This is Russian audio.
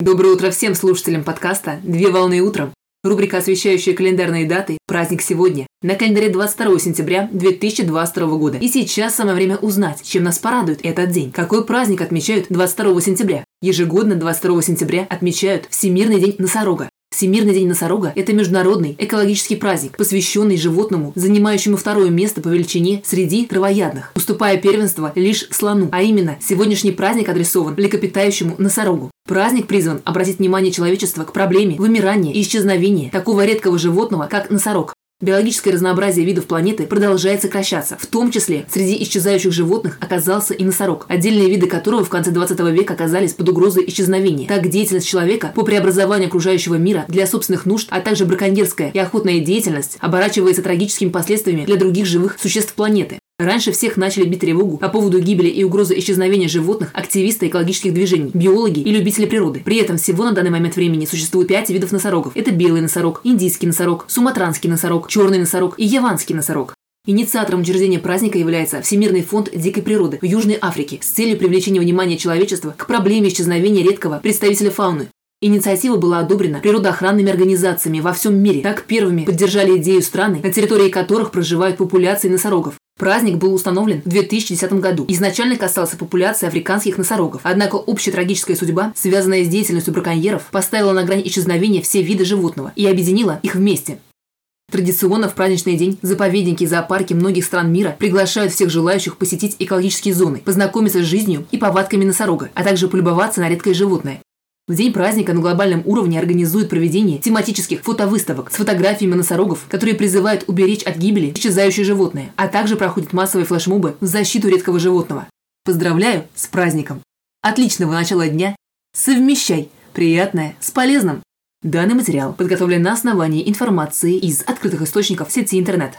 Доброе утро всем слушателям подкаста «Две волны утром». Рубрика, освещающая календарные даты «Праздник сегодня». На календаре 22 сентября 2022 года. И сейчас самое время узнать, чем нас порадует этот день. Какой праздник отмечают 22 сентября? Ежегодно 22 сентября отмечают Всемирный день носорога. Всемирный день носорога – это международный экологический праздник, посвященный животному, занимающему второе место по величине среди травоядных, уступая первенство лишь слону, а именно сегодняшний праздник адресован млекопитающему носорогу. Праздник призван обратить внимание человечества к проблеме вымирания и исчезновения такого редкого животного, как носорог. Биологическое разнообразие видов планеты продолжает сокращаться. В том числе среди исчезающих животных оказался и носорог, отдельные виды которого в конце 20 века оказались под угрозой исчезновения. Так, деятельность человека по преобразованию окружающего мира для собственных нужд, а также браконьерская и охотная деятельность оборачивается трагическими последствиями для других живых существ планеты. Раньше всех начали бить тревогу по поводу гибели и угрозы исчезновения животных активисты экологических движений, биологи и любители природы. При этом всего на данный момент времени существует пять видов носорогов. Это белый носорог, индийский носорог, суматранский носорог, черный носорог и яванский носорог. Инициатором учреждения праздника является Всемирный фонд дикой природы в Южной Африке с целью привлечения внимания человечества к проблеме исчезновения редкого представителя фауны. Инициатива была одобрена природоохранными организациями во всем мире. Так первыми поддержали идею страны, на территории которых проживают популяции носорогов. Праздник был установлен в 2010 году. Изначально касался популяции африканских носорогов. Однако общая трагическая судьба, связанная с деятельностью браконьеров, поставила на грань исчезновения все виды животного и объединила их вместе. Традиционно в праздничный день заповедники и зоопарки многих стран мира приглашают всех желающих посетить экологические зоны, познакомиться с жизнью и повадками носорога, а также полюбоваться на редкое животное. В день праздника на глобальном уровне организуют проведение тематических фотовыставок с фотографиями носорогов, которые призывают уберечь от гибели исчезающее животное, а также проходят массовые флешмобы в защиту редкого животного. Поздравляю с праздником! Отличного начала дня! Совмещай приятное с полезным! Данный материал подготовлен на основании информации из открытых источников сети интернет.